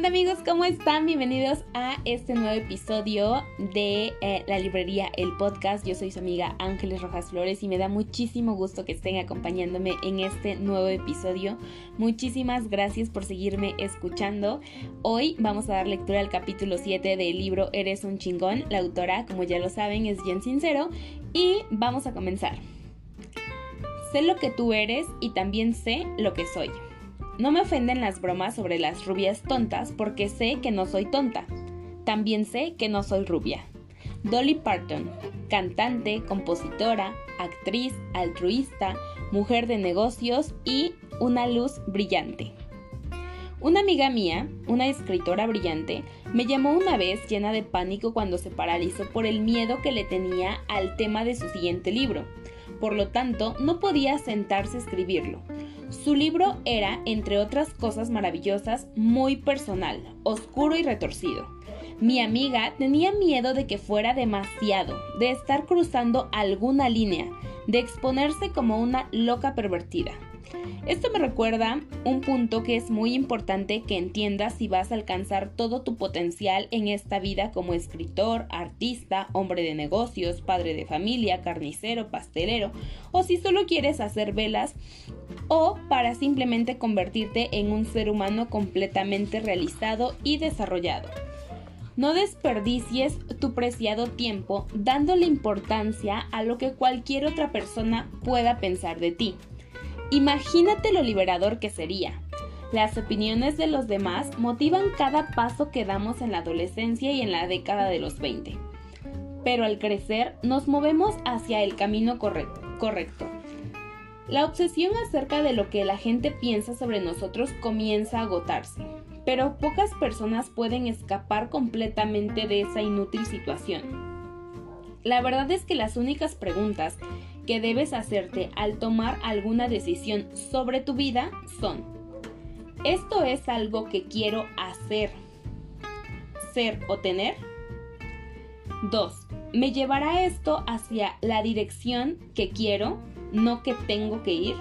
onda amigos? ¿Cómo están? Bienvenidos a este nuevo episodio de eh, La Librería, el podcast. Yo soy su amiga Ángeles Rojas Flores y me da muchísimo gusto que estén acompañándome en este nuevo episodio. Muchísimas gracias por seguirme escuchando. Hoy vamos a dar lectura al capítulo 7 del libro Eres un chingón. La autora, como ya lo saben, es Jen Sincero y vamos a comenzar. Sé lo que tú eres y también sé lo que soy. No me ofenden las bromas sobre las rubias tontas porque sé que no soy tonta. También sé que no soy rubia. Dolly Parton, cantante, compositora, actriz, altruista, mujer de negocios y una luz brillante. Una amiga mía, una escritora brillante, me llamó una vez llena de pánico cuando se paralizó por el miedo que le tenía al tema de su siguiente libro. Por lo tanto, no podía sentarse a escribirlo. Su libro era, entre otras cosas maravillosas, muy personal, oscuro y retorcido. Mi amiga tenía miedo de que fuera demasiado, de estar cruzando alguna línea, de exponerse como una loca pervertida. Esto me recuerda un punto que es muy importante que entiendas si vas a alcanzar todo tu potencial en esta vida como escritor, artista, hombre de negocios, padre de familia, carnicero, pastelero, o si solo quieres hacer velas o para simplemente convertirte en un ser humano completamente realizado y desarrollado. No desperdicies tu preciado tiempo dándole importancia a lo que cualquier otra persona pueda pensar de ti. Imagínate lo liberador que sería. Las opiniones de los demás motivan cada paso que damos en la adolescencia y en la década de los 20. Pero al crecer nos movemos hacia el camino correcto. La obsesión acerca de lo que la gente piensa sobre nosotros comienza a agotarse, pero pocas personas pueden escapar completamente de esa inútil situación. La verdad es que las únicas preguntas que debes hacerte al tomar alguna decisión sobre tu vida son, ¿esto es algo que quiero hacer, ser o tener? 2. ¿Me llevará esto hacia la dirección que quiero no que tengo que ir.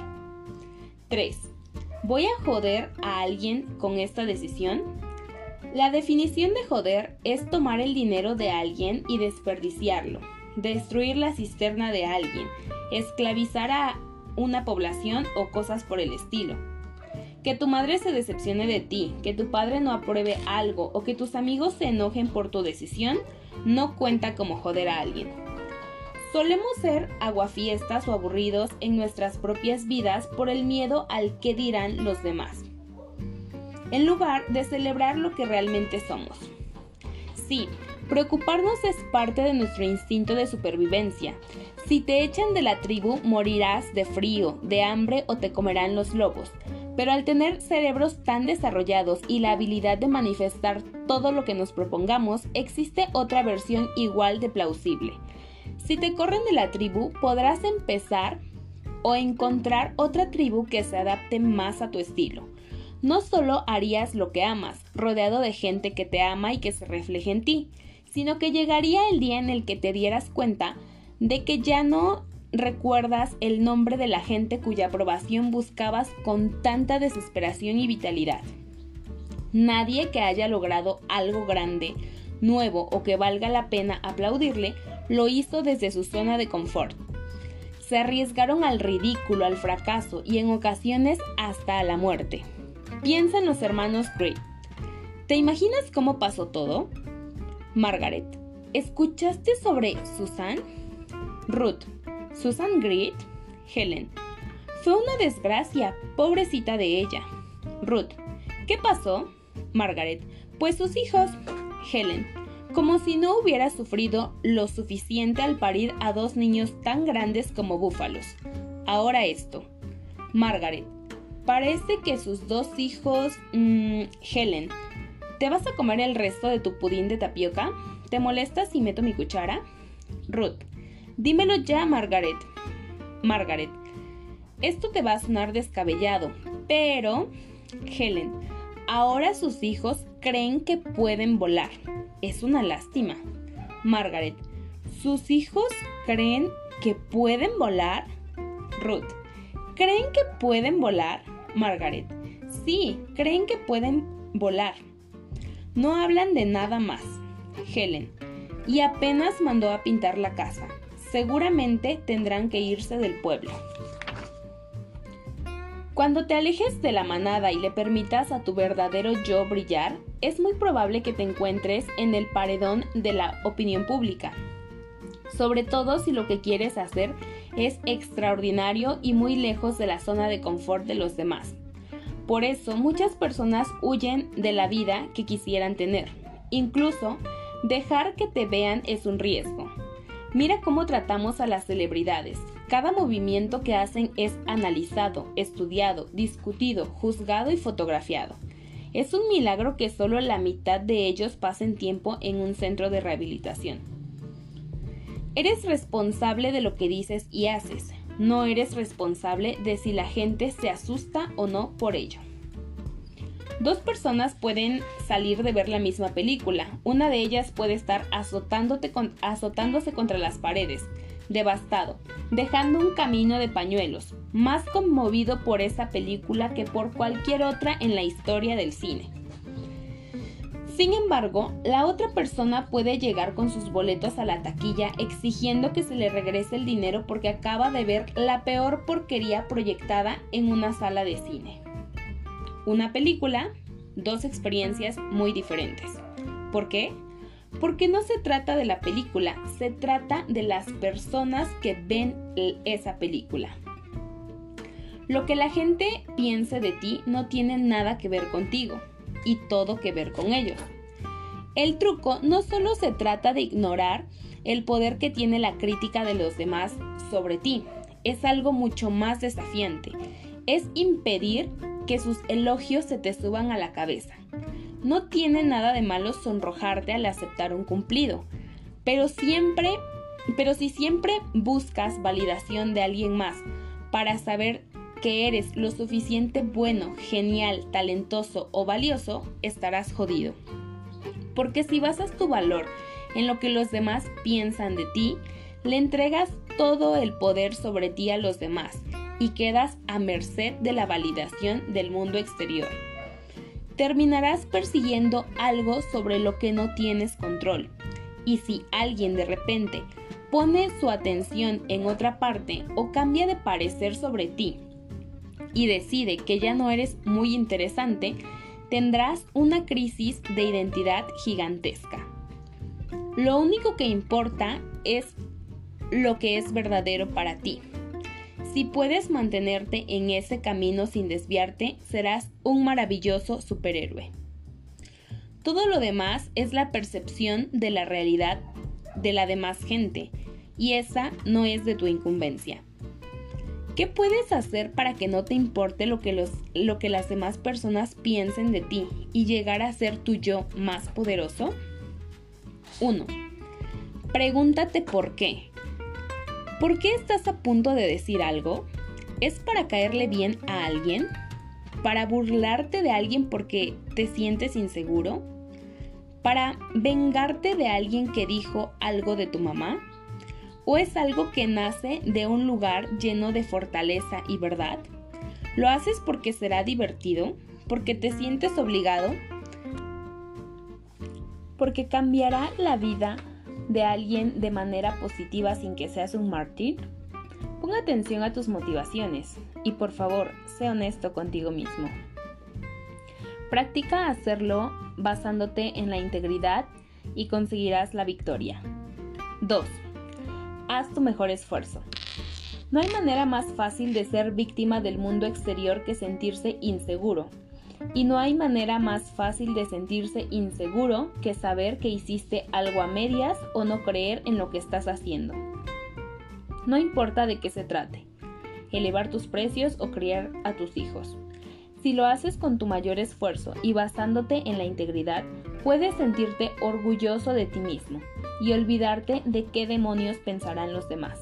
3. ¿Voy a joder a alguien con esta decisión? La definición de joder es tomar el dinero de alguien y desperdiciarlo, destruir la cisterna de alguien, esclavizar a una población o cosas por el estilo. Que tu madre se decepcione de ti, que tu padre no apruebe algo o que tus amigos se enojen por tu decisión, no cuenta como joder a alguien. Solemos ser aguafiestas o aburridos en nuestras propias vidas por el miedo al que dirán los demás, en lugar de celebrar lo que realmente somos. Sí, preocuparnos es parte de nuestro instinto de supervivencia. Si te echan de la tribu, morirás de frío, de hambre o te comerán los lobos. Pero al tener cerebros tan desarrollados y la habilidad de manifestar todo lo que nos propongamos, existe otra versión igual de plausible si te corren de la tribu, podrás empezar o encontrar otra tribu que se adapte más a tu estilo. No solo harías lo que amas, rodeado de gente que te ama y que se refleje en ti, sino que llegaría el día en el que te dieras cuenta de que ya no recuerdas el nombre de la gente cuya aprobación buscabas con tanta desesperación y vitalidad. Nadie que haya logrado algo grande, nuevo o que valga la pena aplaudirle lo hizo desde su zona de confort. Se arriesgaron al ridículo, al fracaso y en ocasiones hasta a la muerte. Piensa en los hermanos Gray. ¿Te imaginas cómo pasó todo? Margaret, ¿escuchaste sobre Susan? Ruth, Susan Gray? Helen, fue una desgracia, pobrecita de ella. Ruth, ¿qué pasó? Margaret, pues sus hijos. Helen, como si no hubiera sufrido lo suficiente al parir a dos niños tan grandes como búfalos. Ahora esto. Margaret, parece que sus dos hijos... Mmm, Helen, ¿te vas a comer el resto de tu pudín de tapioca? ¿Te molesta si meto mi cuchara? Ruth, dímelo ya, Margaret. Margaret, esto te va a sonar descabellado, pero... Helen, ahora sus hijos creen que pueden volar. Es una lástima. Margaret, ¿sus hijos creen que pueden volar? Ruth, ¿creen que pueden volar? Margaret, sí, creen que pueden volar. No hablan de nada más. Helen. Y apenas mandó a pintar la casa. Seguramente tendrán que irse del pueblo. Cuando te alejes de la manada y le permitas a tu verdadero yo brillar, es muy probable que te encuentres en el paredón de la opinión pública. Sobre todo si lo que quieres hacer es extraordinario y muy lejos de la zona de confort de los demás. Por eso muchas personas huyen de la vida que quisieran tener. Incluso dejar que te vean es un riesgo. Mira cómo tratamos a las celebridades. Cada movimiento que hacen es analizado, estudiado, discutido, juzgado y fotografiado. Es un milagro que solo la mitad de ellos pasen tiempo en un centro de rehabilitación. Eres responsable de lo que dices y haces. No eres responsable de si la gente se asusta o no por ello. Dos personas pueden salir de ver la misma película. Una de ellas puede estar azotándose contra las paredes, devastado, dejando un camino de pañuelos, más conmovido por esa película que por cualquier otra en la historia del cine. Sin embargo, la otra persona puede llegar con sus boletos a la taquilla exigiendo que se le regrese el dinero porque acaba de ver la peor porquería proyectada en una sala de cine una película, dos experiencias muy diferentes. ¿Por qué? Porque no se trata de la película, se trata de las personas que ven esa película. Lo que la gente piense de ti no tiene nada que ver contigo y todo que ver con ellos. El truco no solo se trata de ignorar el poder que tiene la crítica de los demás sobre ti, es algo mucho más desafiante. Es impedir que sus elogios se te suban a la cabeza. No tiene nada de malo sonrojarte al aceptar un cumplido, pero siempre, pero si siempre buscas validación de alguien más para saber que eres lo suficiente bueno, genial, talentoso o valioso, estarás jodido. Porque si basas tu valor en lo que los demás piensan de ti, le entregas todo el poder sobre ti a los demás y quedas a merced de la validación del mundo exterior. Terminarás persiguiendo algo sobre lo que no tienes control. Y si alguien de repente pone su atención en otra parte o cambia de parecer sobre ti y decide que ya no eres muy interesante, tendrás una crisis de identidad gigantesca. Lo único que importa es lo que es verdadero para ti. Si puedes mantenerte en ese camino sin desviarte, serás un maravilloso superhéroe. Todo lo demás es la percepción de la realidad de la demás gente, y esa no es de tu incumbencia. ¿Qué puedes hacer para que no te importe lo que, lo que las demás personas piensen de ti y llegar a ser tu yo más poderoso? 1. Pregúntate por qué. ¿Por qué estás a punto de decir algo? ¿Es para caerle bien a alguien? ¿Para burlarte de alguien porque te sientes inseguro? ¿Para vengarte de alguien que dijo algo de tu mamá? ¿O es algo que nace de un lugar lleno de fortaleza y verdad? ¿Lo haces porque será divertido? ¿Porque te sientes obligado? ¿Porque cambiará la vida de alguien de manera positiva sin que seas un mártir? Pon atención a tus motivaciones y por favor, sé honesto contigo mismo. Practica hacerlo basándote en la integridad y conseguirás la victoria. 2. Haz tu mejor esfuerzo. No hay manera más fácil de ser víctima del mundo exterior que sentirse inseguro y no hay manera más fácil de sentirse inseguro que saber que hiciste algo a medias o no creer en lo que estás haciendo. No importa de qué se trate, elevar tus precios o criar a tus hijos. Si lo haces con tu mayor esfuerzo y basándote en la integridad, puedes sentirte orgulloso de ti mismo y olvidarte de qué demonios pensarán los demás.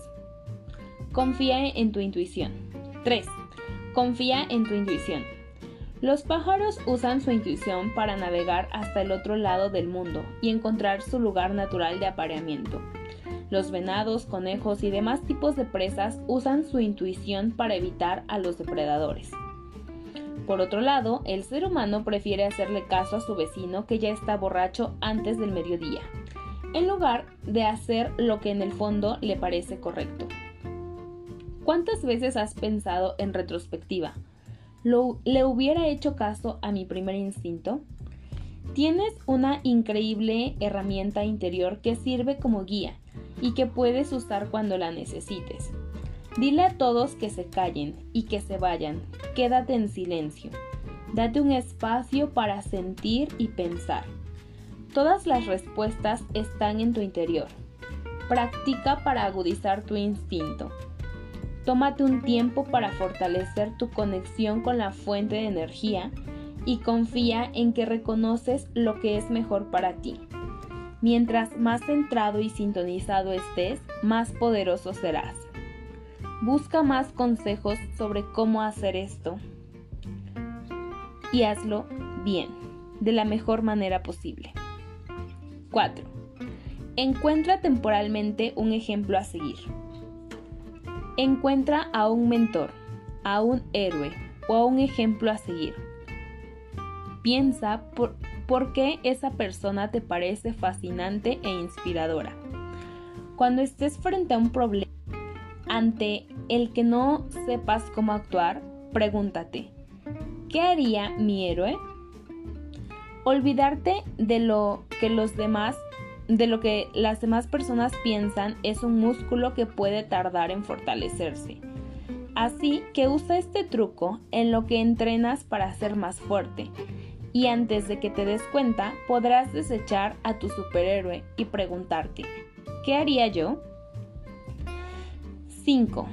Confía en tu intuición. 3. Confía en tu intuición. Los pájaros usan su intuición para navegar hasta el otro lado del mundo y encontrar su lugar natural de apareamiento. Los venados, conejos y demás tipos de presas usan su intuición para evitar a los depredadores. Por otro lado, el ser humano prefiere hacerle caso a su vecino que ya está borracho antes del mediodía, en lugar de hacer lo que en el fondo le parece correcto. ¿Cuántas veces has pensado en retrospectiva? ¿Le hubiera hecho caso a mi primer instinto? Tienes una increíble herramienta interior que sirve como guía y que puedes usar cuando la necesites. Dile a todos que se callen y que se vayan. Quédate en silencio. Date un espacio para sentir y pensar. Todas las respuestas están en tu interior. Practica para agudizar tu instinto. Tómate un tiempo para fortalecer tu conexión con la fuente de energía y confía en que reconoces lo que es mejor para ti. Mientras más centrado y sintonizado estés, más poderoso serás. Busca más consejos sobre cómo hacer esto y hazlo bien, de la mejor manera posible. 4. Encuentra temporalmente un ejemplo a seguir. Encuentra a un mentor, a un héroe o a un ejemplo a seguir. Piensa por, qué esa persona te parece fascinante e inspiradora. Cuando estés frente a un problema, ante el que no sepas cómo actuar, pregúntate, ¿qué haría mi héroe? Olvidarte de lo que los demás, de lo que las demás personas piensan es un músculo que puede tardar en fortalecerse. Así que usa este truco en lo que entrenas para ser más fuerte. Y antes de que te des cuenta, podrás desechar a tu superhéroe y preguntarte, ¿qué haría yo? 5.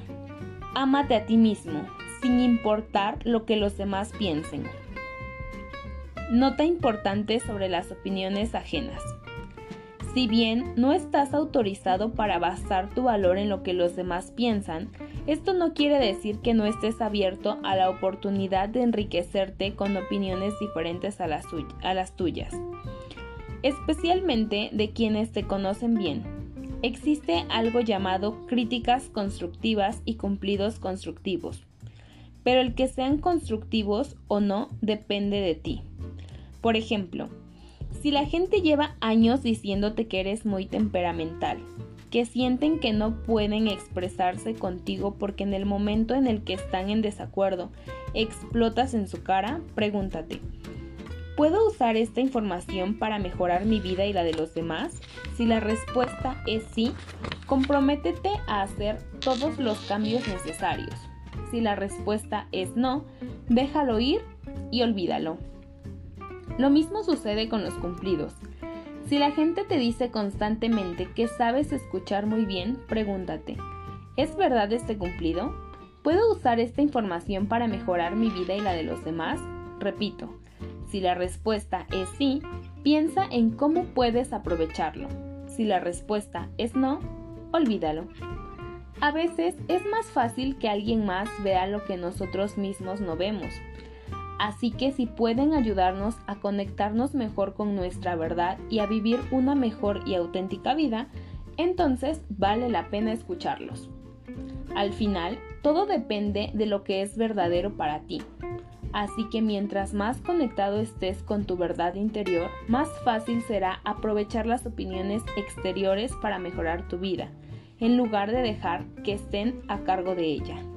Ámate a ti mismo, sin importar lo que los demás piensen. Nota importante sobre las opiniones ajenas. Si bien no estás autorizado para basar tu valor en lo que los demás piensan, esto no quiere decir que no estés abierto a la oportunidad de enriquecerte con opiniones diferentes a las, tuyas, especialmente de quienes te conocen bien existe algo llamado críticas constructivas y cumplidos constructivos, pero el que sean constructivos o no depende de ti. Por ejemplo, si la gente lleva años diciéndote que eres muy temperamental, que sienten que no pueden expresarse contigo porque en el momento en el que están en desacuerdo explotas en su cara, pregúntate, ¿Puedo usar esta información para mejorar mi vida y la de los demás? Si la respuesta es sí, comprométete a hacer todos los cambios necesarios. Si la respuesta es no, déjalo ir y olvídalo. Lo mismo sucede con los cumplidos. Si la gente te dice constantemente que sabes escuchar muy bien, pregúntate, ¿es verdad este cumplido? ¿Puedo usar esta información para mejorar mi vida y la de los demás? Repito, si la respuesta es sí, piensa en cómo puedes aprovecharlo. Si la respuesta es no, olvídalo. A veces es más fácil que alguien más vea lo que nosotros mismos no vemos. Así que si pueden ayudarnos a conectarnos mejor con nuestra verdad y a vivir una mejor y auténtica vida, entonces vale la pena escucharlos. Al final, todo depende de lo que es verdadero para ti. Así que mientras más conectado estés con tu verdad interior, más fácil será aprovechar las opiniones exteriores para mejorar tu vida, en lugar de dejar que estén a cargo de ella.